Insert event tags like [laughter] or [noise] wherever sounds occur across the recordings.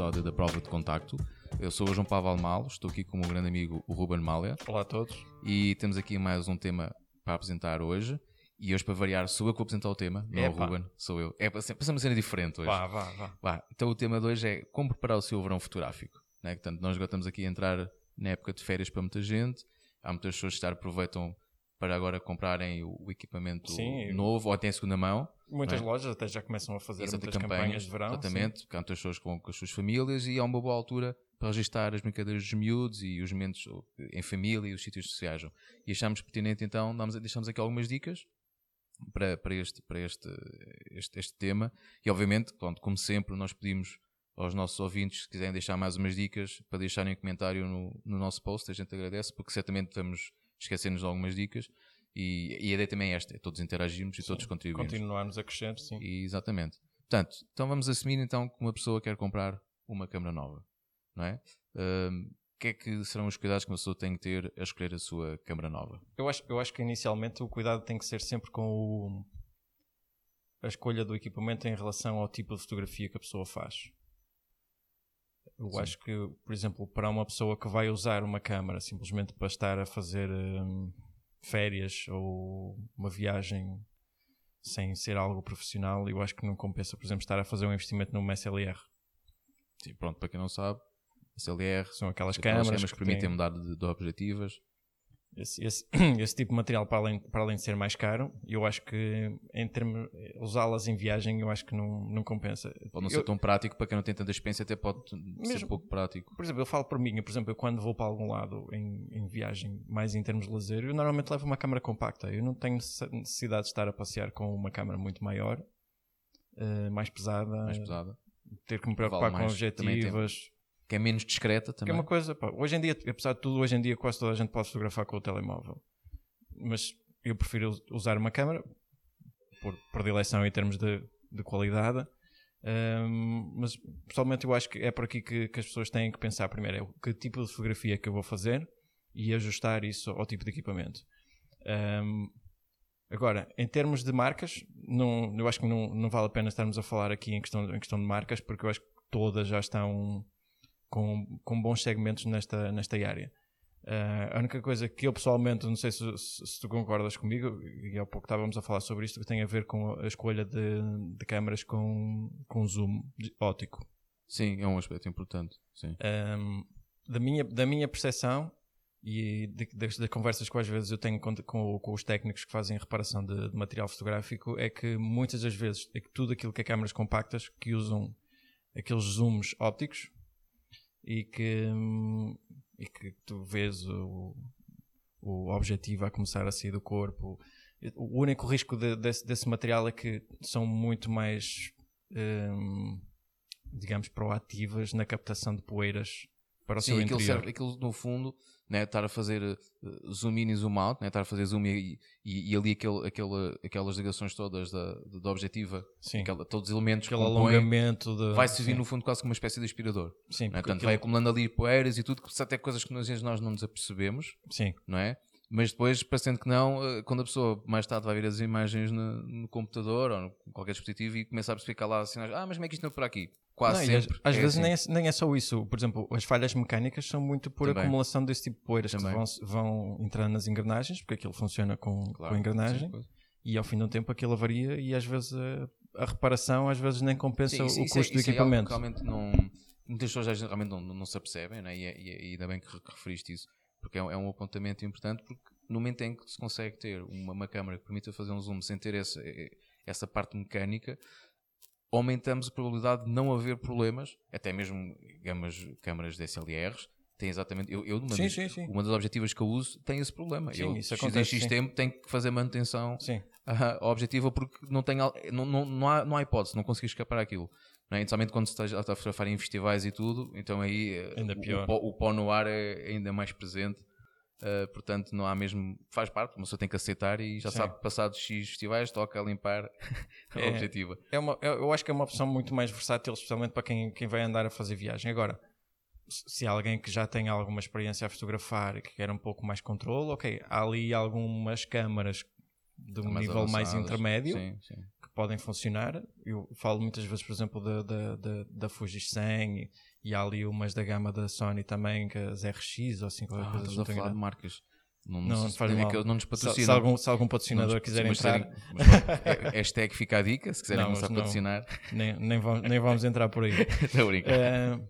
episódio da Prova de Contacto. Eu sou o João Paulo Almal, estou aqui com o meu grande amigo o Ruben Malha Olá a todos. e temos aqui mais um tema para apresentar hoje. E hoje, para variar, sou eu que vou apresentar o tema, não é o. Ruben, sou eu. É ser uma cena diferente hoje. Vá, vá, vá. Vá, então o tema de hoje é como preparar o seu verão fotográfico. Né? Portanto, nós agora estamos aqui a entrar na época de férias para muita gente. Há muitas pessoas que aproveitam para agora comprarem o equipamento Sim. novo ou até em segunda mão. Muitas é? lojas até já começam a fazer Exato, muitas campanhas, de verão. Exatamente, porque há muitas pessoas vão com as suas famílias e é uma boa altura para registrar as brincadeiras dos miúdos e os momentos em família e os sítios viajam. E achamos pertinente então, damos, deixamos aqui algumas dicas para, para, este, para este, este, este tema. E obviamente, pronto, como sempre, nós pedimos aos nossos ouvintes, se quiserem deixar mais umas dicas, para deixarem um comentário no, no nosso post, a gente agradece, porque certamente estamos esquecendo de algumas dicas. E, e a ideia também é esta, é todos interagirmos e todos contribuirmos. Continuarmos a crescer, sim. E- Exatamente. Portanto, então vamos assumir então que uma pessoa quer comprar uma câmera nova, não é? O que é que serão os cuidados que uma pessoa tem que ter a escolher a sua câmera nova? Eu acho, eu acho que inicialmente o cuidado tem que ser sempre com o- a escolha do equipamento em relação ao tipo de fotografia que a pessoa faz. Eu Sim. acho que, por exemplo, para uma pessoa que vai usar uma câmera simplesmente para estar a fazer hum, férias ou uma viagem sem ser algo profissional, eu acho que não compensa, por exemplo, estar a fazer um investimento numa SLR. Sim, pronto, para quem não sabe, SLR São aquelas aquelas câmaras que, que permitem têm- mudar de, de objetivas. Esse, esse, [clears throat] esse tipo de material, para além, para além de ser mais caro, eu acho que em termos usá-las em viagem, eu acho que não, não compensa. Pode não Eu- ser tão prático, para quem não tem tanta experiência, até pode ser Mesmo- pouco prático. Por exemplo, eu falo por mim, eu, por exemplo, eu quando vou para algum lado em, em viagem, mais em termos de lazer, eu normalmente levo uma câmera compacta. Eu não tenho necess- necessidade de estar a passear com uma câmera muito maior, eh, mais pesada, Mais pesada. ter que me preocupar Vale com objetivos. Que é menos discreta Que também. é uma coisa, pá, hoje em dia, apesar de tudo, hoje em dia quase toda a gente pode fotografar com o telemóvel. Mas eu prefiro us- usar uma câmera por predileção em termos de, de qualidade. Ahm, mas pessoalmente eu acho que é por aqui que, que as pessoas têm que pensar primeiro é que tipo de fotografia que eu vou fazer e ajustar isso ao tipo de equipamento. Ahm, agora, em termos de marcas, não, eu acho que não, não vale a pena estarmos a falar aqui em questão, em questão de marcas, porque eu acho que todas já estão com, com bons segmentos nesta, nesta área. Ah, a única coisa que eu pessoalmente, não sei se, se- se tu concordas comigo, e há pouco estávamos a falar sobre isto, que tem a ver com a escolha de, de câmaras com, com zoom óptico. Sim, é um aspecto importante. Sim. Um, da, minha, da minha percepção e das conversas que às vezes eu tenho com, com, com os técnicos que fazem reparação de, de material fotográfico é que muitas das vezes é que tudo aquilo que é câmaras compactas que usam aqueles zooms ópticos e que, hum, e que tu vês o, o objetivo a começar a sair do corpo. O único risco de- desse, desse material é que são muito mais hum, digamos, proativas na captação de poeiras para o Sim, seu interior. serve, aquilo no fundo, né, estar a fazer eh, zoom in e zoom out, né, estar a fazer zoom e, e, e ali aquele, aquele, aquelas ligações todas da, da objetiva, Sim, aquela- todos os elementos que aquele compõem, alongamento de... vai servir sim, no fundo quase como uma espécie de aspirador. Sim, Né? Portanto, aquilo- vai acumulando ali poeiras e tudo, que até coisas que nós, nós não nos apercebemos, sim, não é? Mas depois, parecendo que não, eh, quando a pessoa mais tarde vai ver as imagens no, no computador ou em qualquer dispositivo e começa a perceber que há lá sinais, ah, mas como é que isto não é por aqui? Quase Não, sempre. às é vezes assim. nem, é, nem é só isso. Por exemplo, as falhas mecânicas são muito por Também. acumulação desse tipo de poeiras Também. que vão, vão entrando nas engrenagens, porque aquilo funciona com, Claro, com a engrenagem, e ao fim do tempo aquilo avaria e às vezes a, a reparação às vezes nem compensa Sim, isso- o é- custo do é equipamento. realmente não. Muitas pessoas realmente não, não se apercebem, né? e, é- e, é- e ainda bem que referiste isso, porque é, um- é um apontamento importante, porque no momento em que se consegue ter uma, uma câmera que permita fazer um zoom sem ter essa, essa parte mecânica, aumentamos a probabilidade de não haver problemas, até mesmo gamas, câmaras DSLRs. Tem exatamente. Eu, eu uma, Sim, das, sim, sim. uma das objetivas que eu uso tem esse problema. Sim, eu, isso X em acontece, X tempo, tenho que fazer manutenção Ah, objetiva porque não, tem, não, não, não, há, não há hipótese, não consegui escapar àquilo. Não é? Principalmente quando se está, está a fotografar em festivais e tudo, então aí eh, Ainda o- pior. O, pó, o pó no ar é ainda mais presente. Ah, portanto, não há mesmo. Faz parte, uma pessoa tem que aceitar e já Sim. sabe que passados X festivais toca a limpar [laughs] a É. objetiva. É uma, eu eu acho que é uma opção muito mais versátil, especialmente para quem, quem vai andar a fazer viagem. Agora, se alguém que já tem alguma experiência a fotografar e que quer um pouco mais controle, ok, há ali algumas câmaras de um Mais nível mais intermédio Sim, sim. que podem funcionar. Eu falo muitas vezes, por exemplo, da, da, da, da Fuji 100 e, E há ali umas da gama da Sony também, que as RX ou assim, qualquer Ah, coisa. estás não a falar de ideia. marcas. Não, Não, nos- faz é mal. que não nos Se, patrocinam. se algum, se algum Não patrocinador nos- quiser entrar, pronto, é- [laughs] hashtag fica a dica, se quiserem Não, começar a não. patrocinar. nem, nem, vamos, nem vamos entrar por aí. [laughs] Estou a brincar. Eh,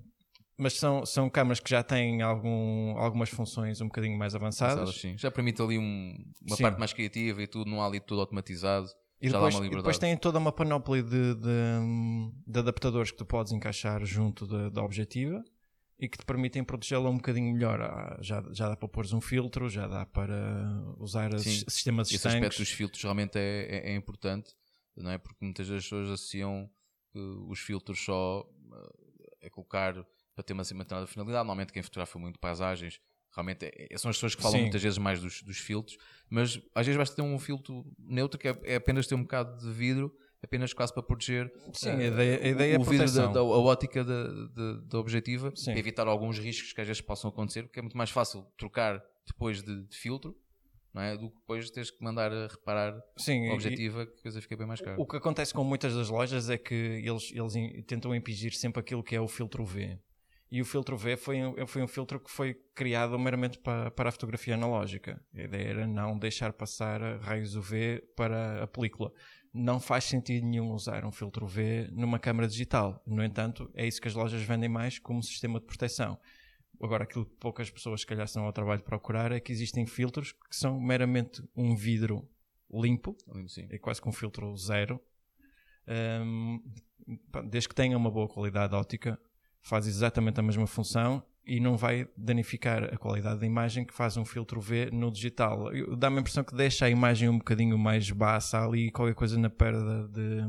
mas são, são câmaras que já têm algum, algumas funções um bocadinho mais avançadas. Pensadas, sim. Já permite ali um- uma Sim. parte mais criativa e tudo, não há ali tudo automatizado. E já depois, dá uma liberdade. depois tem toda uma panóplia de, de- de adaptadores que tu podes encaixar junto da, objetiva e que te permitem protegê-la um bocadinho melhor. Ah, Já, já dá para pôr um filtro, já dá para usar Sim. sis- sistemas Esse aspecto dos filtros realmente é, é- é importante, não é? Porque muitas das pessoas associam que os filtros só eh, a colocar para ter uma determinada finalidade. Normalmente quem fotografa muito paisagens, realmente é- é- são as pessoas que falam Sim. muitas vezes mais dos, dos filtros, mas às vezes basta ter um filtro neutro que é, é apenas ter um bocado de vidro, apenas quase para proteger Sim, eh, a ideia, a ideia é o a vidro da, da- a ótica da, da, da objetiva Sim. para evitar alguns riscos que às vezes possam acontecer, porque é muito mais fácil trocar depois de, de filtro não é? do que depois teres que mandar a reparar Sim, a e- objetiva que a coisa fica bem mais cara. O que acontece com muitas das lojas é que eles, eles tentam impingir sempre aquilo que é o filtro V. E o filtro V foi, um- foi um filtro que foi criado meramente para, para a fotografia analógica. A ideia era não deixar passar raios UV para a película. Não faz sentido nenhum usar um filtro V numa câmara digital. No entanto, é isso que as lojas vendem mais como sistema de proteção. Agora, aquilo que poucas pessoas, se calhar, estão ao trabalho de procurar é que existem filtros que são meramente um vidro limpo, Sim. é quase com um filtro zero. Pá, desde que tenha uma boa qualidade óptica, faz exatamente a mesma função e não vai danificar a qualidade da imagem que faz um filtro V no digital. Dá-me a impressão que deixa a imagem um bocadinho mais baixa, ali qualquer coisa na perda de,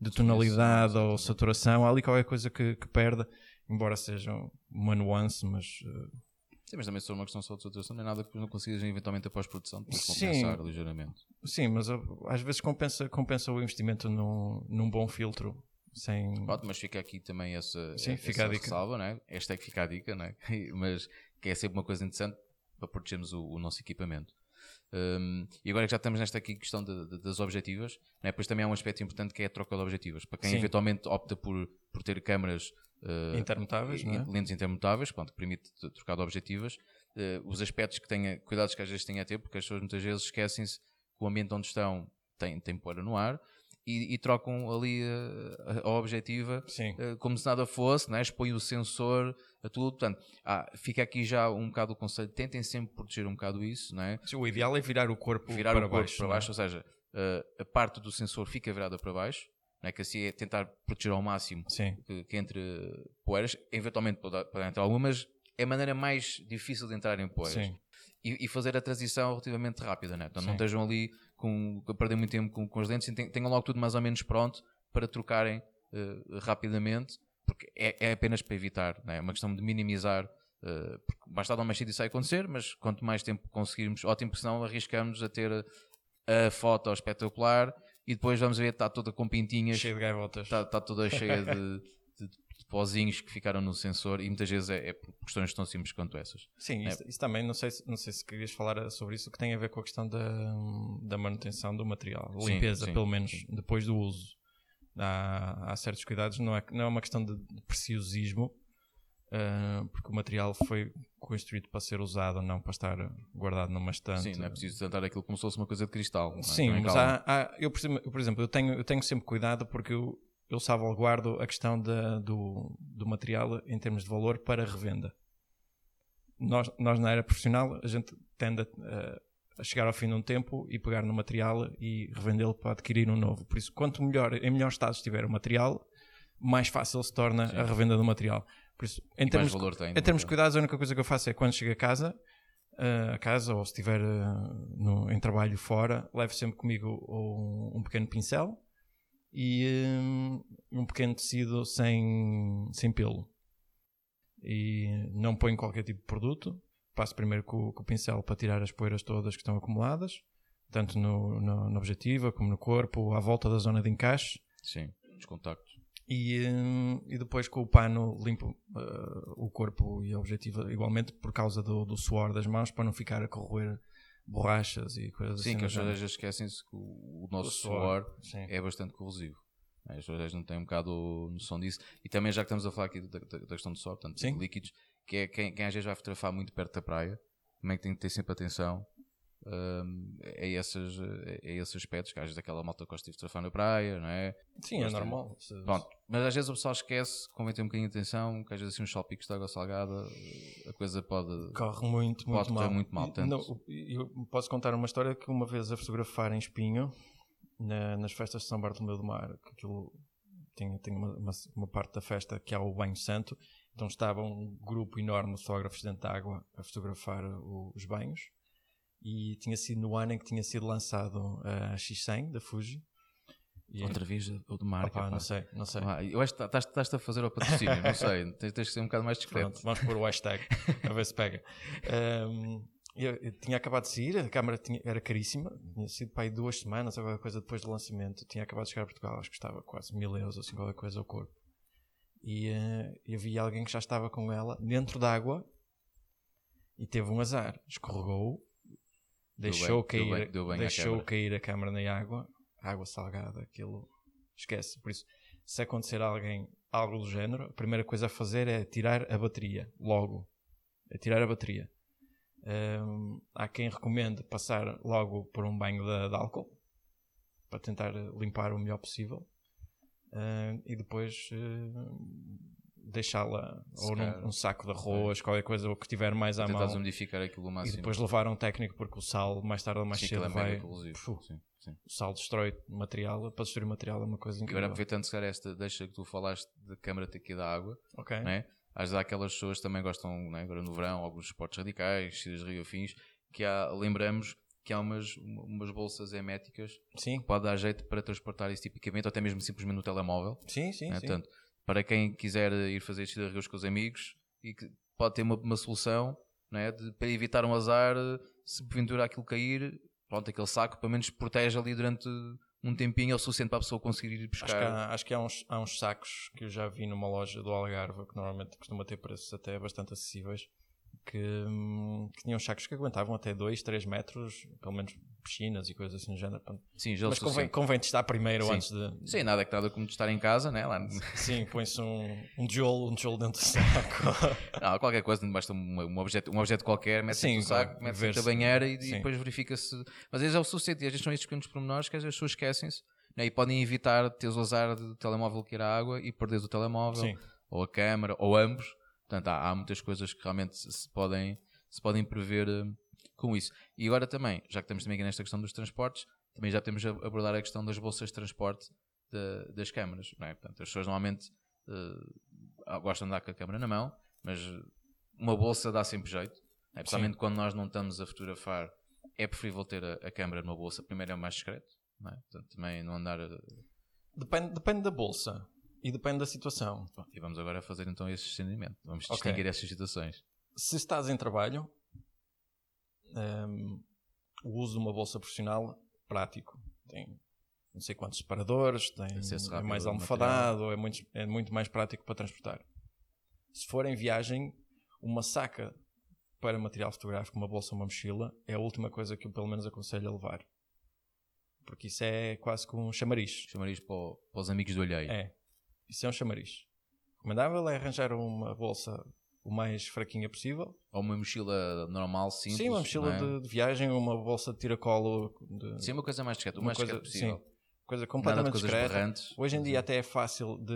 de tonalidade ou saturação, há ali qualquer coisa que, que perde, embora seja uma nuance, mas uh, Sim, mas também for uma questão só de saturação, não é nada que não consigas eventualmente após produção Sim. compensar ligeiramente. sim, mas uh, às vezes compensa, compensa o investimento num, num bom filtro. Sem... Pronto, mas fica aqui também essa, Sim, essa fica a dica. ressalva, não é? Esta é que fica a dica, não é? [laughs] mas que é sempre uma coisa interessante para protegermos o, o nosso equipamento. Um, e agora que já estamos nesta aqui questão de- de- das objetivas, não é? depois também há um aspecto importante que é a troca de objetivas. Para quem Sim. eventualmente opta por, por ter câmaras uh, Intermutáveis, é? lentes intermutáveis, pronto, que permite trocar de objetivas, uh, os aspectos que tenha, cuidados que às vezes tenha a ter, porque as pessoas muitas vezes esquecem-se que o ambiente onde estão tem, tem poeira no ar e, e trocam ali uh, a, a objetiva uh, como se nada fosse, né? expõe o sensor a tudo. Portanto, ah, fica aqui já um bocado o conselho, tentem sempre proteger um bocado isso, não é? Sim, O ideal é virar o corpo virar para o corpo baixo. para não é? baixo, ou seja, uh, a parte do sensor fica virada para baixo, não é? que assim é tentar proteger ao máximo que, que entre poeiras, eventualmente pode, pode entrar alguma, mas é a maneira mais difícil de entrar em poeiras. E, e fazer a transição relativamente rápida, né? Portanto, não Sim. estejam ali com, a perder muito tempo com, com os lentes e ten- tenham logo tudo mais ou menos pronto para trocarem eh, rapidamente, porque é, é apenas para evitar, né? é uma questão de minimizar. eh, porque basta dar uma mexida e isso vai acontecer, mas quanto mais tempo conseguirmos, ótimo, porque senão arriscamos a ter a, a foto espetacular e depois vamos ver que está toda com pintinhas cheio de gaivotas. está, está toda cheia de [laughs] pozinhos que ficaram no sensor e muitas vezes é, é por questões tão simples quanto essas. Sim, isso, isso também, não sei, se- não sei se querias falar sobre isso, que tem a ver com a questão da, da manutenção do material, Sim, limpeza, sim, pelo menos, depois do uso. Há, há certos cuidados, não é, não é uma questão de preciosismo, ah, porque o material foi construído para ser usado, não para estar guardado numa estante. Sim, não é preciso tratar aquilo como se fosse uma coisa de cristal. é? Sim, Também mas há, há- eu, por exemplo, eu, por exemplo, eu tenho, eu tenho sempre cuidado porque eu, eu salvaguardo a questão da, do, do material em termos de valor para revenda. Nós, nós na área profissional, a gente tende a, a chegar ao fim de um tempo e pegar no material e revendê-lo para adquirir um novo. Por isso, quanto melhor, em melhor estado estiver o material, mais fácil se torna Sim. a revenda do material. Por isso, em E termos valor tem. em termos de cuidados, a única coisa que eu faço é quando chego a casa, eh, a casa ou se estiver eh, no- em trabalho fora, levo sempre comigo um, um pequeno pincel e eh, um pequeno tecido sem, sem pelo. E não ponho qualquer tipo de produto. Passo primeiro com, o- com o pincel para tirar as poeiras todas que estão acumuladas, tanto no, no, na objetiva como no corpo, à volta da zona de encaixe. Sim, os contactos. E, hum, e depois com o pano limpo uh, o corpo e a objetiva igualmente por causa do, do suor das mãos para não ficar a corroer borrachas e coisas Sim, assim. que do as pessoas esquecem-se que o, o nosso O suor Sim. é bastante corrosivo. As pessoas não têm um bocado noção disso. E também, já que estamos a falar aqui da, da- questão do sol, portanto, Sim. líquidos, que é quem, quem às vezes vai fotografar muito perto da praia, também tem que ter sempre atenção hum, a, esses, a esses aspectos, que às vezes aquela malta gosta de fotografar na praia, não é? Sim, é Gosto de- normal. Pronto, mas às vezes o pessoal esquece, convém ter um bocadinho de atenção, que às vezes assim uns salpicos de água salgada, a coisa pode... Corre muito, muito Pode correr mal. muito mal, tanto- não, eu posso contar uma história que uma vez a fotografar em Espinho, na- nas festas de São Bartolomeu do Mar, que aquilo tem, tem uma, uma, uma parte da festa que é o banho santo, então estava um grupo enorme de fotógrafos dentro da água a fotografar os banhos, e tinha sido no ano em que tinha sido lançado a X100 da Fuji. E, Outra vez o de marca. Pá. não sei, não sei. Ah, eu acho que estás- estás-te a fazer ao patrocínio, não sei. [laughs] Tens, tens que ser um bocado mais discreto. Pronto, vamos pôr o hashtag a ver se pega. Um, eu, eu tinha acabado de sair, a câmara tinha- era caríssima, tinha sido para aí duas semanas, alguma coisa depois do lançamento. Tinha acabado de chegar a Portugal, acho que custava quase mil euros, assim, qualquer coisa ao corpo. E eh, eu vi alguém que já estava com ela dentro d'água e teve um azar, escorregou, deixou, bem, deu cair, bem- deu bem deixou cair a câmara na água, água salgada, aquilo esquece. Por isso, se acontecer a alguém algo do género, a primeira coisa a fazer é tirar a bateria, logo. É tirar a bateria. Hum, há quem recomende passar logo por um banho de, de álcool para tentar limpar o melhor possível Hum, e depois hum, deixá-la ou num um saco de arroz, qualquer coisa ou que tiver mais à mão umidificar aquilo o e máximo. depois levar um técnico porque o sal mais tarde ou mais Sim, cedo é vai. Fu, Sim, sim. o sal destrói material para destruir material é uma coisa E agora incrível aproveitando se calhar esta deixa que tu falaste da câmara ir da água, ok não é? Às vezes há aquelas pessoas que também gostam, não é? agora no verão, alguns esportes radicais, descidas de rio afins, que há, lembramos que há umas, umas bolsas herméticas sim que pode dar jeito para transportar isso tipicamente, ou até mesmo simplesmente no telemóvel. sim sim, né? sim. Para quem quiser ir fazer de rios com os amigos e que pode ter uma, uma solução é? de, para evitar um azar, se porventura aquilo cair, pronto, aquele saco pelo menos protege ali durante um tempinho, é o suficiente para a pessoa conseguir ir Acho que, buscar. há, acho que há, uns, há uns sacos que eu já vi numa loja do Algarve que normalmente costuma ter preços até bastante acessíveis que, hum, que tinham sacos que aguentavam até 2, 3 metros, pelo menos piscinas e coisas assim do género. Sim, Mas convém, convém testar primeiro Sim. antes de. Sem nada que nada como de estar em casa, né? Lá, Sim, põe-se um, um tijolo, um tijolo dentro do saco. [laughs] não, qualquer coisa, basta um, um objeto, um objeto qualquer, mete Sim, no saco, claro, mete ver na banheira e, e sim. depois verifica-se. Mas às vezes é o suficiente, e às vezes são estes pequenos pormenores que às vezes as pessoas esquecem-se né? e podem evitar teres o azar do telemóvel que ir à água e perderes o telemóvel, Sim. ou a câmara, ou ambos. Portanto, há, há muitas coisas que realmente se se podem, se podem prever eh, com isso. E agora também, já que estamos também aqui nesta questão dos transportes, também já temos a abordar a questão das bolsas de transporte da- das câmaras. Não é? Portanto, as pessoas normalmente eh, gostam de andar com a câmara na mão, mas uma bolsa dá sempre jeito. né? Principalmente quando nós não estamos a fotografar, é preferível ter a, a câmara numa bolsa. Primeiro é mais discreto. Não é? Portanto, também não andar. eh, Depende, depende da bolsa e depende da situação. Bom, e vamos agora fazer então esse discernimento. Vamos distinguir essas situações. Se estás em trabalho, hum, o uso de uma bolsa profissional prático. Tem não sei quantos separadores, tem, é mais almofadado, é muito, é muito mais prático para transportar. Se for em viagem, uma saca para material fotográfico, uma bolsa ou uma mochila, é a última coisa que eu pelo menos aconselho a levar. Porque isso é quase que um chamariz. Chamarias para, o- para os amigos do alheio. É. Isso é um chamariz. Recomendável é arranjar uma bolsa o mais fraquinha possível. Ou uma mochila normal, simples. Sim, uma mochila é? de, de viagem, uma bolsa de tiracolo. De, Sim, uma coisa mais discreta. O uma mais coisa, possível. sim, coisa completamente discreta. Hoje em dia até é fácil de,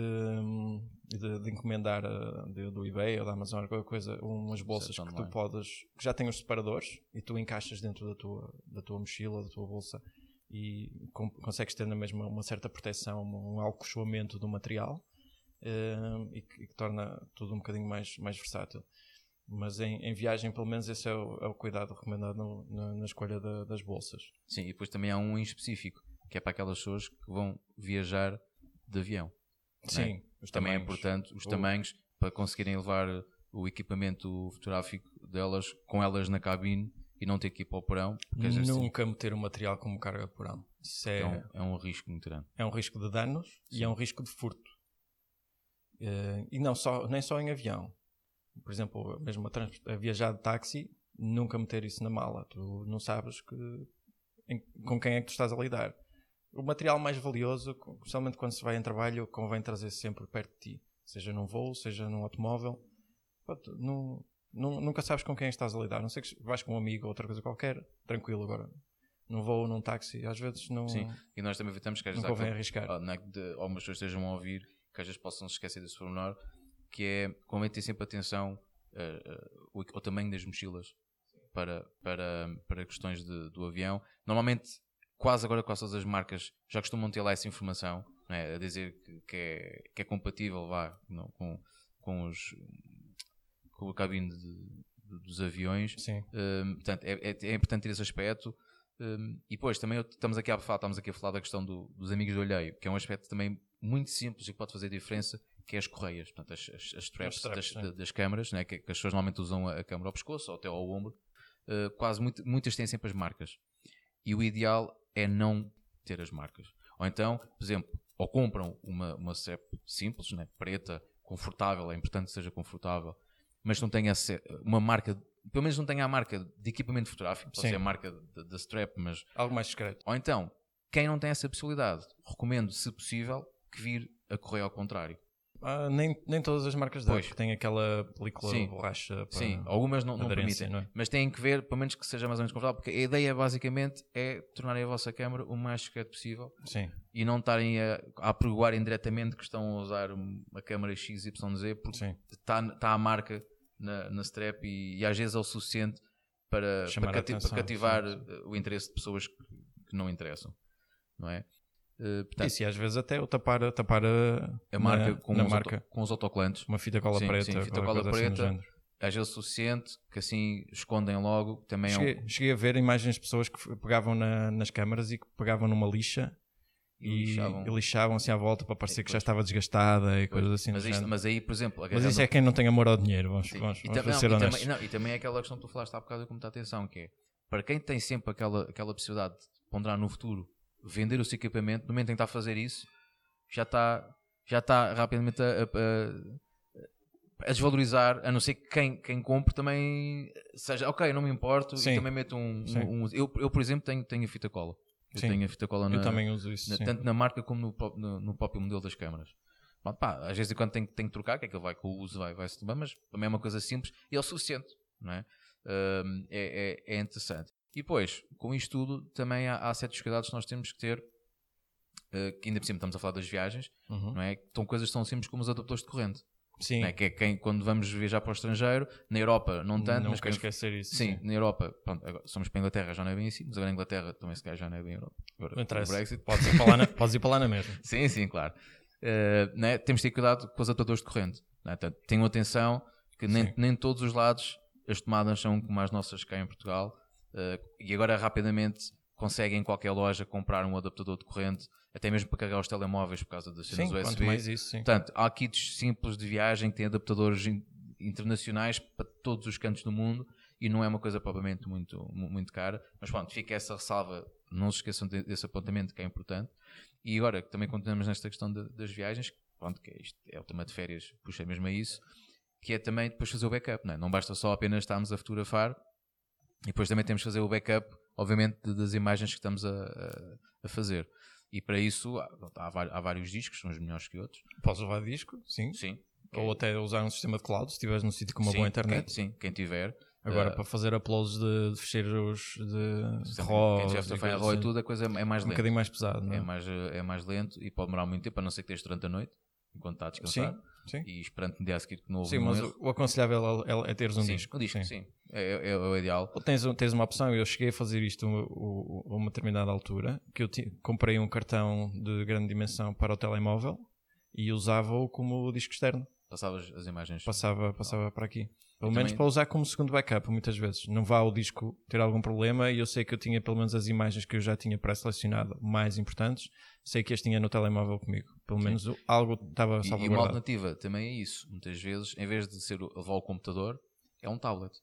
de, de encomendar eh, de- do eBay ou da Amazon qualquer coisa, umas bolsas Certo, que tu online. podes, que já têm os separadores e tu encaixas dentro da tua, da tua mochila, da tua bolsa e com- consegues ter na mesma uma certa proteção, um alcochoamento do material eh, e, que, e que torna tudo um bocadinho mais, mais versátil. Mas em, em viagem, pelo menos, esse é o, é o cuidado recomendado no- na, na escolha da- das bolsas. Sim, e depois também há um em específico, que é para aquelas pessoas que vão viajar de avião. é? Sim, os Também é importante os O- tamanhos para conseguirem levar o equipamento fotográfico delas com elas na cabine e não ter que ir para o porão. Nunca meter o material como carga de porão. Isso é, é, um, é um risco muito grande. é um risco de danos e é um risco de furto. Eh, e não só, nem só em avião. Por exemplo, mesmo a, a viajar de táxi, nunca meter isso na mala. Tu não sabes que, em- com quem é que tu estás a lidar. o material mais valioso, especialmente quando se vai em trabalho, convém trazer sempre perto de ti. Seja num voo, seja num automóvel. Pronto, não, não, nunca sabes com quem estás a lidar. Não sei que vais com um amigo ou outra coisa qualquer, tranquilo agora. Num voo, num táxi, às vezes não. Sim, e nós também evitamos que às Não vezes convém arriscar. ah, não é que algumas pessoas estejam a ouvir, que às vezes possam se esquecer desse pormenor, que é convém ter sempre atenção ah, o- ao tamanho das mochilas para, para, para questões de- do avião. Normalmente, quase agora quase todas as marcas já costumam ter lá essa informação, é? a dizer que, que é, que é compatível vá, não, com, com, os, com a cabine de- dos aviões. Sim. Um, portanto, é, é- é importante ter esse aspecto. Um, e depois, também estamos aqui, a falar, estamos aqui a falar da questão do- dos amigos do olheio, que é um aspecto também muito simples e que pode fazer diferença, que é as correias, portanto, as, as, as straps, As straps, das, das câmaras, né, que, que as pessoas normalmente usam a, a câmara ao pescoço ou até ao ombro. Uh, quase muito- muitas têm sempre as marcas. E o ideal é não ter as marcas. Ou então, por exemplo, ou compram uma, uma strap simples, né, preta, confortável, é importante que seja confortável, mas não tenha uma marca, pelo menos não tenha a marca de equipamento fotográfico, pode Sim. ser a marca da strap, mas. Algo mais discreto. Ou então, quem não tem essa possibilidade, recomendo, se possível, que vir a correr ao contrário. Ah, nem, nem todas as marcas dão, têm aquela película Sim. borracha para Sim, algumas não, não permitem. não é? Mas têm que ver, pelo menos que seja mais ou menos confortável, porque a ideia basicamente é tornarem a vossa câmera o mais discreto possível Sim, e não estarem a, a apregoarem diretamente que estão a usar uma câmera XYZ porque sim. está tá a marca na, na strap e, e às vezes é o suficiente para, para, cati- atenção, para cativar sim, o interesse de pessoas que, que não interessam, não é? Eh, portanto, Isso, e às vezes até o tapar, tapar a, a marca, na, com, na os marca. auto- com os autocolantes, Uma fita cola Sim, preta. sim, fita cola assim preta. género. às vezes o suficiente, que assim escondem logo, também é um, Cheguei, cheguei a ver imagens de pessoas que pegavam na- nas câmaras e que pegavam numa lixa E e, lixavam. e lixavam-se à volta para parecer E que já estava desgastada e Pois, coisas assim. mas, isto- mas aí, por exemplo, Mas isso é quem não tem amor ao dinheiro, vamos, Sim. vamos, E vamos tam- não, ser e honestos. também, não, e também é aquela questão que tu falaste há bocado com muita atenção, que é para quem tem sempre aquela, aquela possibilidade de ponderar no futuro, vender o seu equipamento, no momento em que está a fazer isso, já está, já está rapidamente a, a- a desvalorizar, a não ser que quem, quem compre também seja, ok, não me importo, Sim. e também meto um. Sim. um- eu, eu, por exemplo, tenho, tenho a fita cola. Eu Sim. tenho a fita cola na, Eu também uso isso. na- tanto na marca como no, no, no próprio modelo das câmaras. Pronto, pá, às vezes quando tem, tem que trocar, que é que ele vai com o uso, vai, vai se tomar, mas também é uma coisa simples e é o suficiente, não é? Hum, é, é, é interessante. E depois, com isto tudo, também há, há certos cuidados que nós temos que ter, eh, que ainda por cima estamos a falar das viagens, Uhum. não é? São coisas tão simples como os adaptadores de corrente, Sim, é? Que é quem, quando vamos viajar para o estrangeiro, na Europa não tanto, não mas quero esquecer isso. Sim, na Europa, pronto, agora somos para a Inglaterra, já não é bem assim, mas agora a Inglaterra também se calhar já não é bem Europa. Agora, Não interessa. Brexit. Podes ir para lá na, podes ir para lá na mesma. [laughs] Sim, sim, claro. Eh, né, Temos de ter cuidado com os adaptadores de corrente. né? Portanto, tenham atenção que nem, Sim. nem todos os lados as tomadas são como as nossas cá em Portugal. Eh, e agora rapidamente conseguem em qualquer loja comprar um adaptador de corrente, até mesmo para carregar os telemóveis por causa das cenas Sim, USB. mais isso, sim. Portanto, há kits simples de viagem que têm adaptadores in- internacionais para todos os cantos do mundo e não é uma coisa propriamente muito, mu- muito cara. Mas pronto, fica essa ressalva. Não se esqueçam de- desse apontamento que é importante. E agora também continuamos nesta questão de- das viagens, pronto, que é, isto, é o tema de férias, puxa mesmo a isso, que é também depois fazer o backup. Não, é? não basta só apenas estarmos a fotografar e depois também temos que fazer o backup, obviamente, das imagens que estamos a, a- fazer. E para isso há, há vários discos, uns melhores que outros. Podes levar disco, sim. Sim. Ou até usar um sistema de cloud, se estiveres num sítio com uma Sim, boa internet. Quem, sim, quem tiver. Agora, Eh, para fazer uploads de, de fecheiros de RAW, quem em coisas RAW e assim, tudo, a coisa é mais um lenta. bocadinho mais pesado, não É é? mais, eh, é mais lento e pode demorar muito tempo, a não ser que esteja durante a noite, enquanto está a descansar. Sim, sim. E esperando no dia a seguir que não houve Sim, mas erro. o, aconselhável é, é teres um sim, disco. o disco, sim. É, é- é o ideal. Tens, um- tens uma opção, eu cheguei a fazer isto a uma determinada altura, que eu comprei um cartão de grande dimensão para o telemóvel e usava-o como disco externo. Passavas as imagens. Passava, passava para aqui. Pelo Eu menos também- para usar como segundo backup, muitas vezes. Não vá o disco ter algum problema e eu sei que eu tinha pelo menos as imagens que eu já tinha pré-selecionado mais importantes. Sei que as tinha no telemóvel comigo. Pelo Sim. menos algo estava E, e uma salvaguardado. alternativa também é isso. Muitas vezes, em vez de ser o- levar o computador, é um tablet.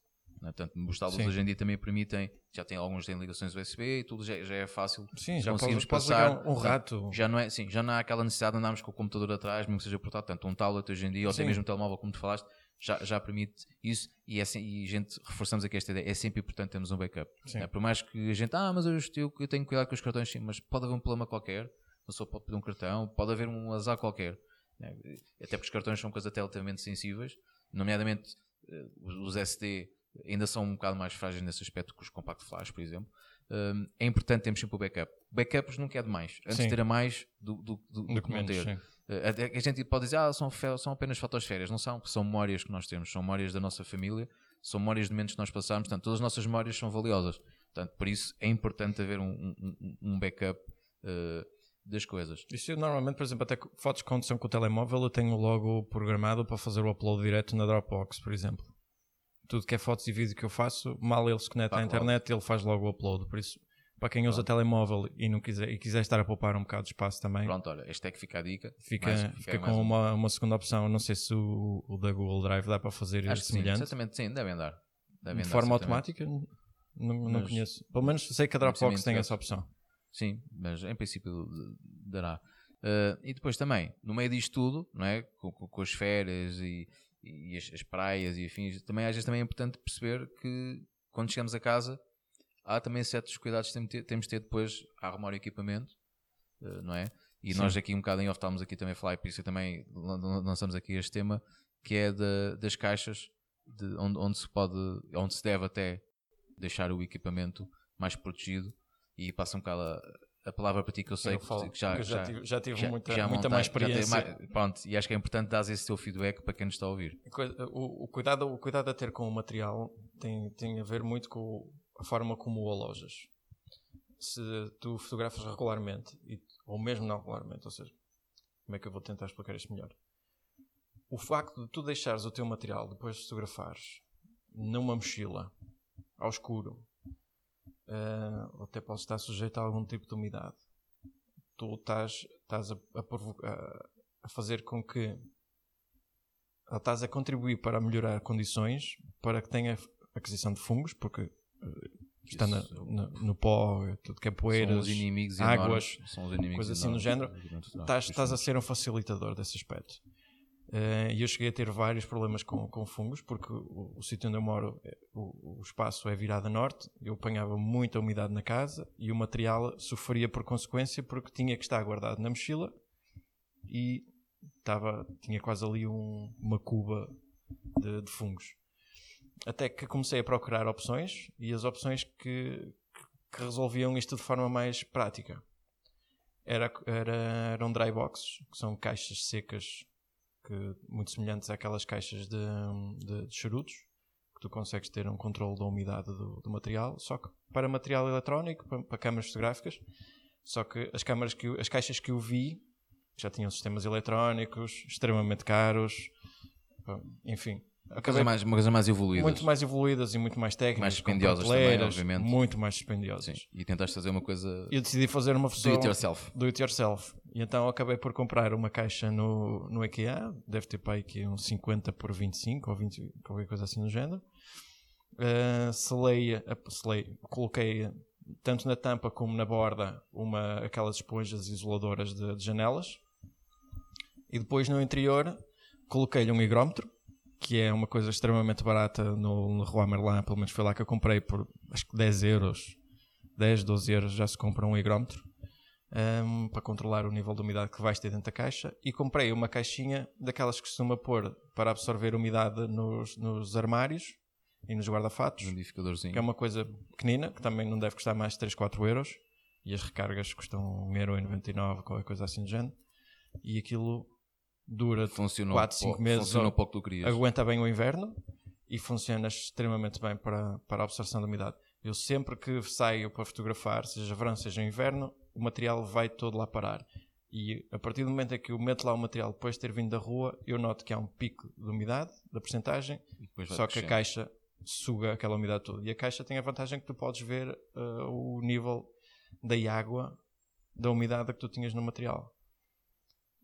não é? Portanto, os tablets Sim. hoje em dia também permitem, já tem alguns têm ligações USB e tudo já, já é fácil. Sim, já conseguimos podes passar. ligar um, um rato. Já não, é, sim, já não há aquela necessidade de andarmos com o computador atrás, mesmo que seja portátil. Tanto um tablet hoje em dia, ou até Sim. mesmo um telemóvel, como tu falaste, já, já permite isso e, é, e gente, reforçamos aqui esta ideia, é sempre importante termos um backup. É, por mais que a gente, ah, mas eu, eu, eu tenho cuidado com os cartões, sim, mas pode haver um problema qualquer, a pessoa pode pedir um cartão, pode haver um azar qualquer. Né? Até porque os cartões são coisas relativamente sensíveis, nomeadamente eh, os SD ainda são um bocado mais frágeis nesse aspecto que os compact flash, por exemplo. Um, é importante termos sempre o backup. Backups nunca é demais. Antes sim. de ter a mais do, do, do, do que não ter. Sim. Uh, a gente pode dizer, ah, são, são apenas fotosférias. Não são, são memórias que nós temos, são memórias da nossa família, são memórias de momentos que nós passamos. Portanto, todas as nossas memórias são valiosas. Portanto, por isso é importante haver um, um, um backup uh, das coisas. Isso normalmente, por exemplo, até fotos que condição com o telemóvel, eu tenho logo programado para fazer o upload direto na Dropbox, por exemplo. Tudo que é fotos e vídeo que eu faço, mal ele se conecta à internet, ele faz logo o upload. Por isso, para quem usa telemóvel e não quiser, e quiser estar a poupar um bocado de espaço também. Pronto, olha, esta é que fica a dica. Fica, mais, fica, fica com uma, uma segunda opção. Não sei se o, o, da Google Drive dá para fazer Acho semelhante. Sim, certamente sim, devem dar. Devem de forma automática, não, não conheço. Pelo menos sei que a Dropbox tem essa opção. Sim, mas em princípio dará. Uh, e depois também, no meio disto tudo, não é? com, com, com as férias e, e as, as, praias e afins, também às vezes também é importante perceber que quando chegamos a casa há também certos cuidados que temos de ter depois a arrumar o equipamento, uh, não é? E Sim. nós aqui um bocado em off estávamos aqui também a falar, e por isso também lançamos aqui este tema, que é de, das caixas de onde, onde, se pode, onde se deve até deixar o equipamento mais protegido e passa um bocado a, a palavra para ti que eu sei eu falo, que já, já, já, tive, já tive já, muita, já muita mais experiência. Mais, pronto, e acho que é importante dar esse teu feedback para quem nos está a ouvir. O, o, cuidado, o cuidado a ter com o material tem, tem a ver muito com a forma como o alojas. Se tu fotografas regularmente, e, ou mesmo não regularmente, ou seja, como é que eu vou tentar explicar isto melhor? O facto de tu deixares o teu material depois de fotografares numa mochila, ao escuro, uh, até pode estar sujeito a algum tipo de umidade. Tu estás, estás a, a, a fazer com que estás a contribuir para melhorar condições para que tenha aquisição de fungos, porque uh, está na, na, no pó, tudo que é poeiras, águas, coisas assim no género, estás, estás a ser um facilitador desse aspecto. Uh, e eu cheguei a ter vários problemas com, com fungos, porque o, o sítio onde eu moro, é, o, o, espaço é virado a norte, eu apanhava muita umidade na casa e o material sofria por consequência porque tinha que estar guardado na mochila e estava, tinha quase ali um, uma cuba de, de, fungos. Até que comecei a procurar opções e as opções que, que resolviam isto de forma mais prática. Era, era, eram dry boxes, que são caixas secas que, muito semelhantes àquelas caixas de, de, de charutos, que tu consegues ter um controle da umidade do, do material, só que para material eletrónico, para, para, câmaras fotográficas, só que as câmaras que as caixas que eu vi já tinham sistemas eletrónicos extremamente caros, enfim, uma coisa, mais, uma coisa mais evoluída. Muito mais evoluídas e muito mais técnicas. Mais dispendiosas também, obviamente. Muito mais dispendiosas. Sim. E tentaste fazer uma coisa... Eu decidi fazer uma versão... Do it yourself. Do it yourself. E então acabei por comprar uma caixa no, no IKEA. Deve ter para aí que uns 50 por 25 ou 20, qualquer coisa assim no género. Uh, selei, selei, coloquei tanto na tampa como na borda uma, aquelas esponjas isoladoras de, de janelas. E depois no interior coloquei-lhe um higrómetro que é uma coisa extremamente barata no, no Roi Merlin, pelo menos foi lá que eu comprei por acho que 10 euros, 10, 12 euros já se compra um higrómetro um, para controlar o nível de umidade que vais ter dentro da caixa. E comprei uma caixinha daquelas que costuma pôr para absorver umidade nos, nos armários e nos guarda-fatos, um que é uma coisa pequenina, que também não deve custar mais de 3, 4 euros. E as recargas custam 1,99€, qualquer coisa assim do género. E aquilo dura funcionou 4, 5 meses. Funciona um pouco do que. Aguenta bem o inverno e funciona extremamente bem para, para a absorção da umidade. Eu sempre que saio para fotografar, seja verão, seja inverno, o material vai todo lá parar. E a partir do momento em que eu meto lá o material depois de ter vindo da rua, eu noto que há um pico de umidade, da porcentagem, só que a caixa suga aquela umidade toda. E a caixa tem a vantagem que tu podes ver uh, o nível da água, da umidade que tu tinhas no material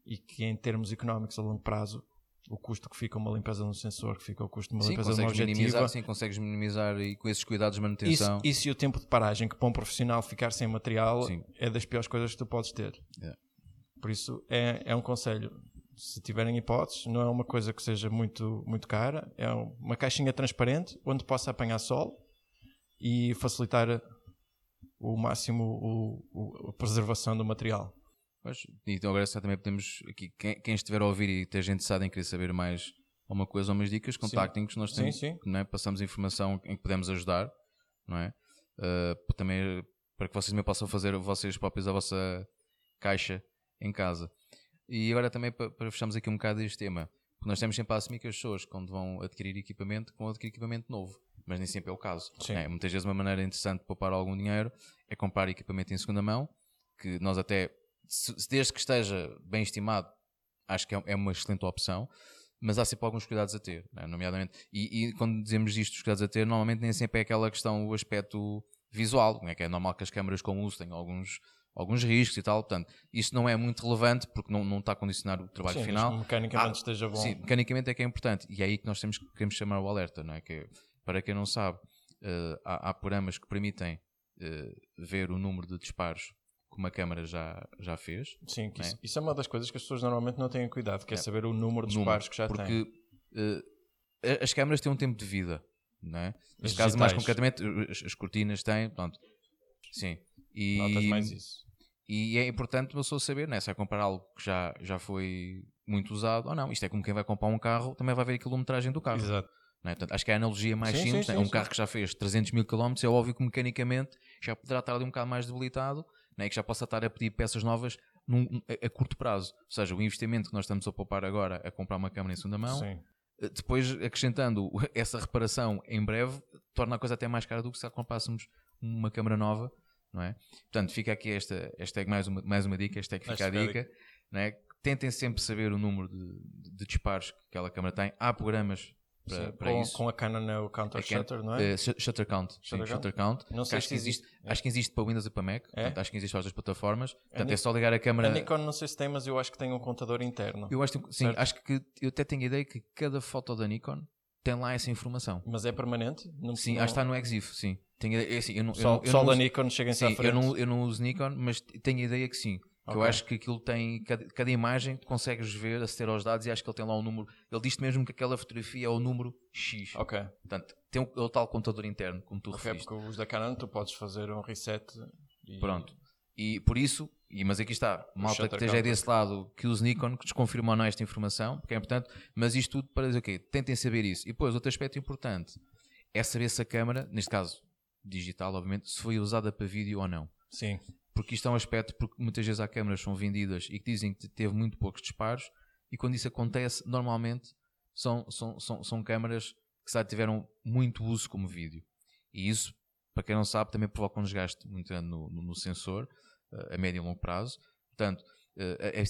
e que em termos económicos a longo prazo o custo que fica uma limpeza no sensor, que fica o custo de uma sim, limpeza no objetiva. Minimizar, sim, consegues minimizar e com esses cuidados de manutenção. Isso, isso e o tempo de paragem, que para um profissional ficar sem material sim. é das piores coisas que tu podes ter. Yeah. Por isso é, é um conselho. se tiverem hipóteses, não é uma coisa que seja muito, muito cara, é uma caixinha transparente onde possa apanhar sol e facilitar o máximo o, o, a preservação do material. Pois, então agora também podemos aqui, quem, quem, estiver a ouvir e tem gente interessada em querer saber mais uma coisa ou umas dicas, contactem-nos, nós temos, sim, sim. É? passamos informação em que podemos ajudar, não é? Uh, também para que vocês também possam fazer vocês próprios a vossa caixa em casa. E agora também para, para fecharmos aqui um bocado este tema, porque nós temos sempre a assumir que as pessoas, quando vão adquirir equipamento, vão adquirir equipamento novo mas nem sempre é o caso. É, muitas vezes uma maneira interessante de poupar algum dinheiro é comprar equipamento em segunda mão, que nós até, desde que esteja bem estimado, acho que é, é uma excelente opção, mas há sempre alguns cuidados a ter, né? nomeadamente, e, e, quando dizemos isto, os cuidados a ter, normalmente nem sempre é aquela questão, o aspecto visual, né? que é normal que as câmaras com luz tenham alguns alguns riscos e tal, portanto, isso não é muito relevante porque não, não está a condicionar o trabalho sim, final. mecanicamente ah, esteja bom. Sim, mecanicamente é que é importante e é aí que nós temos, queremos chamar o alerta, não é? Que para quem não sabe, uh, há, há, programas que permitem uh, ver o número de disparos uma câmara já, já fez. Sim, isso, é? isso, é uma das coisas que as pessoas normalmente não têm cuidado, que é, é saber o número de disparos número, que já porque, têm. Porque uh, as câmaras têm um tempo de vida, não é? Neste caso, mais concretamente, as, as cortinas têm, pronto. Sim. E, Notas mais isso. E é importante uma pessoa saber, né? se vai comprar algo que já, já foi muito usado ou não. Isto é como quem vai comprar um carro, também vai ver a quilometragem do carro. Exato. É? Portanto, acho que é a analogia mais sim, simples. Sim, sim, um carro que já fez 300 mil km, é óbvio que mecanicamente já poderá estar ali um bocado mais debilitado né? que já possa estar a pedir peças novas num, a, a, curto prazo. Ou seja, o investimento que nós estamos a poupar agora a comprar uma câmera em segunda mão, eh, depois acrescentando [laughs] essa reparação em breve, torna a coisa até mais cara do que se comprássemos uma câmera nova. Não é? Portanto, fica aqui esta, esta é mais uma, mais uma dica, esta é fica a dica. Não é? Tentem sempre saber o número de, de disparos que aquela câmera tem. Há programas para, sim, para com, isso. Com a Canon é o Counter é Shutter, não é? Uh, shutter Count. Shutter, sim, shutter Count. Não sei acho, se que existe, é. acho que existe para Windows e para Mac. É? Portanto, acho que existe para as plataformas. Portanto, é só ligar a câmera. A Nikon não sei se tem, mas eu acho que tem um contador interno. Eu acho que, sim, certo? acho que eu até tenho a ideia que cada foto da Nikon tem lá essa informação. Mas é permanente? Não, sim, não... acho que está no EXIF, sim. Tenho, é assim, eu não, só eu não, só da Nikon chega em sim, eu não, eu não uso Nikon, mas tenho a ideia que sim. Okay. Eu acho que aquilo tem, cada, cada imagem tu consegues ver, aceder aos dados e acho que ele tem lá um número. Ele diz mesmo que aquela fotografia é o número X. Ok. Portanto, tem o, o tal contador interno, como tu okay, referiste. porque os da Canon tu podes fazer um reset. E... Pronto. E por isso, e, mas aqui está, malta que esteja desse lado que use Nikon, que desconfirma ou não esta informação, porque é importante, mas isto tudo para dizer o quê? Tentem saber isso. E depois, outro aspecto importante é saber se a câmera, neste caso digital, obviamente, se foi usada para vídeo ou não. Sim porque isto é um aspecto, porque muitas vezes há câmaras são vendidas e que dizem que teve muito poucos disparos, e quando isso acontece, normalmente são, são, são, são câmaras que já tiveram muito uso como vídeo. E isso, para quem não sabe, também provoca um desgaste muito grande no, no, no sensor, uh, a médio e longo prazo. Portanto, uh, é,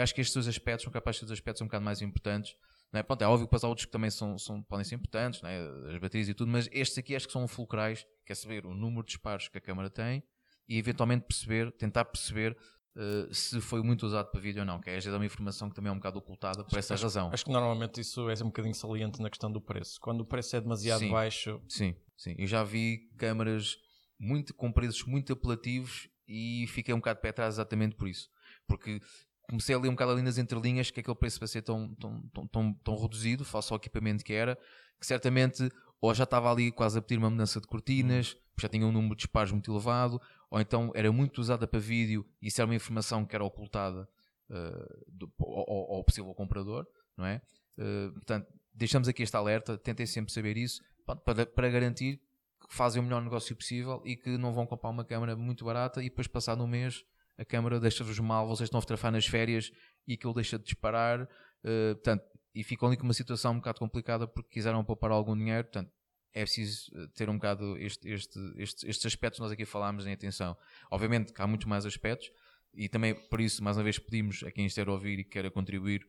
acho que estes dois aspectos são capazes de ser os aspectos um bocado mais importantes. Não é? Pronto, é óbvio que há outros que também são, são, podem ser importantes, é? as baterias e tudo, mas estes aqui acho que são fulcrais, quer saber o número de disparos que a câmara tem e eventualmente perceber, tentar perceber uh, se foi muito usado para vídeo ou não, que é, às vezes é uma informação que também é um bocado ocultada por essa acho, razão. Acho que normalmente isso é um bocadinho saliente na questão do preço. Quando o preço é demasiado sim, baixo. Sim, sim. Eu já vi câmaras muito, com preços muito apelativos e fiquei um bocado de pé atrás exatamente por isso. Porque comecei a ler um bocado ali nas entrelinhas que aquele preço vai ser tão, tão, tão, tão, tão reduzido, face ao equipamento que era, que certamente ou já estava ali quase a pedir uma mudança de cortinas, hum. já tinha um número de disparos muito elevado, ou então era muito usada para vídeo e isso era uma informação que era ocultada uh, do, ao, ao, possível comprador, não é? Uh, portanto, deixamos aqui este alerta, tentem sempre saber isso para, para garantir que fazem o melhor negócio possível e que não vão comprar uma câmera muito barata e depois passado um mês a câmera deixa-vos mal, vocês estão a fotografar nas férias e aquilo deixa de disparar, uh, portanto, e ficam ali com uma situação um bocado complicada porque quiseram poupar algum dinheiro, portanto, é preciso eh, ter um bocado este, este, este, estes aspectos que nós aqui falámos em atenção. Obviamente que há muito mais aspectos e também por isso, mais uma vez, pedimos a quem estiver a ouvir e queira contribuir.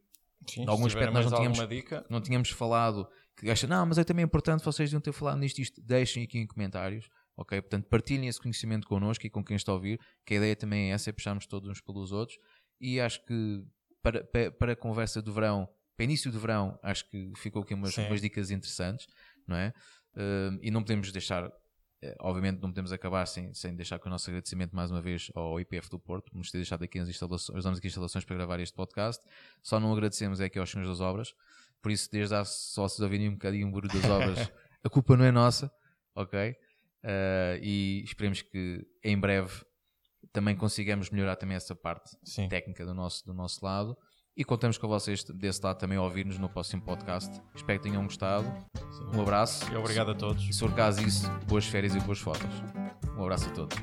Sim, algum aspecto nós não tínhamos, dica. não tínhamos falado que acha, não, mas é também importante vocês deviam ter falado nisto, isto, deixem aqui em comentários, ok? Portanto, partilhem esse conhecimento connosco e com quem está a ouvir, que a ideia também é essa, é puxarmos todos uns pelos outros e acho que para, para, para a conversa do verão, para início do verão, acho que ficou aqui umas, umas dicas interessantes, não é? Uh, e não podemos deixar eh, obviamente não podemos acabar sem, sem deixar com o nosso agradecimento mais uma vez ao IPF do Porto, por nos ter deixado aqui as instalações, ajudamos aqui instalações para gravar este podcast. Só não agradecemos é aqui aos senhores das obras, por isso desde já só se ouvirem um bocadinho o barulho das obras, [laughs] a culpa não é nossa, ok? Uh, e esperemos que em breve também consigamos melhorar também essa parte Sim. técnica do nosso, do nosso lado. E contamos com vocês desse lado também a ouvir-nos no próximo podcast. Espero que tenham gostado. Um abraço. E obrigado a todos. E se for caso isso, boas férias e boas fotos. Um abraço a todos.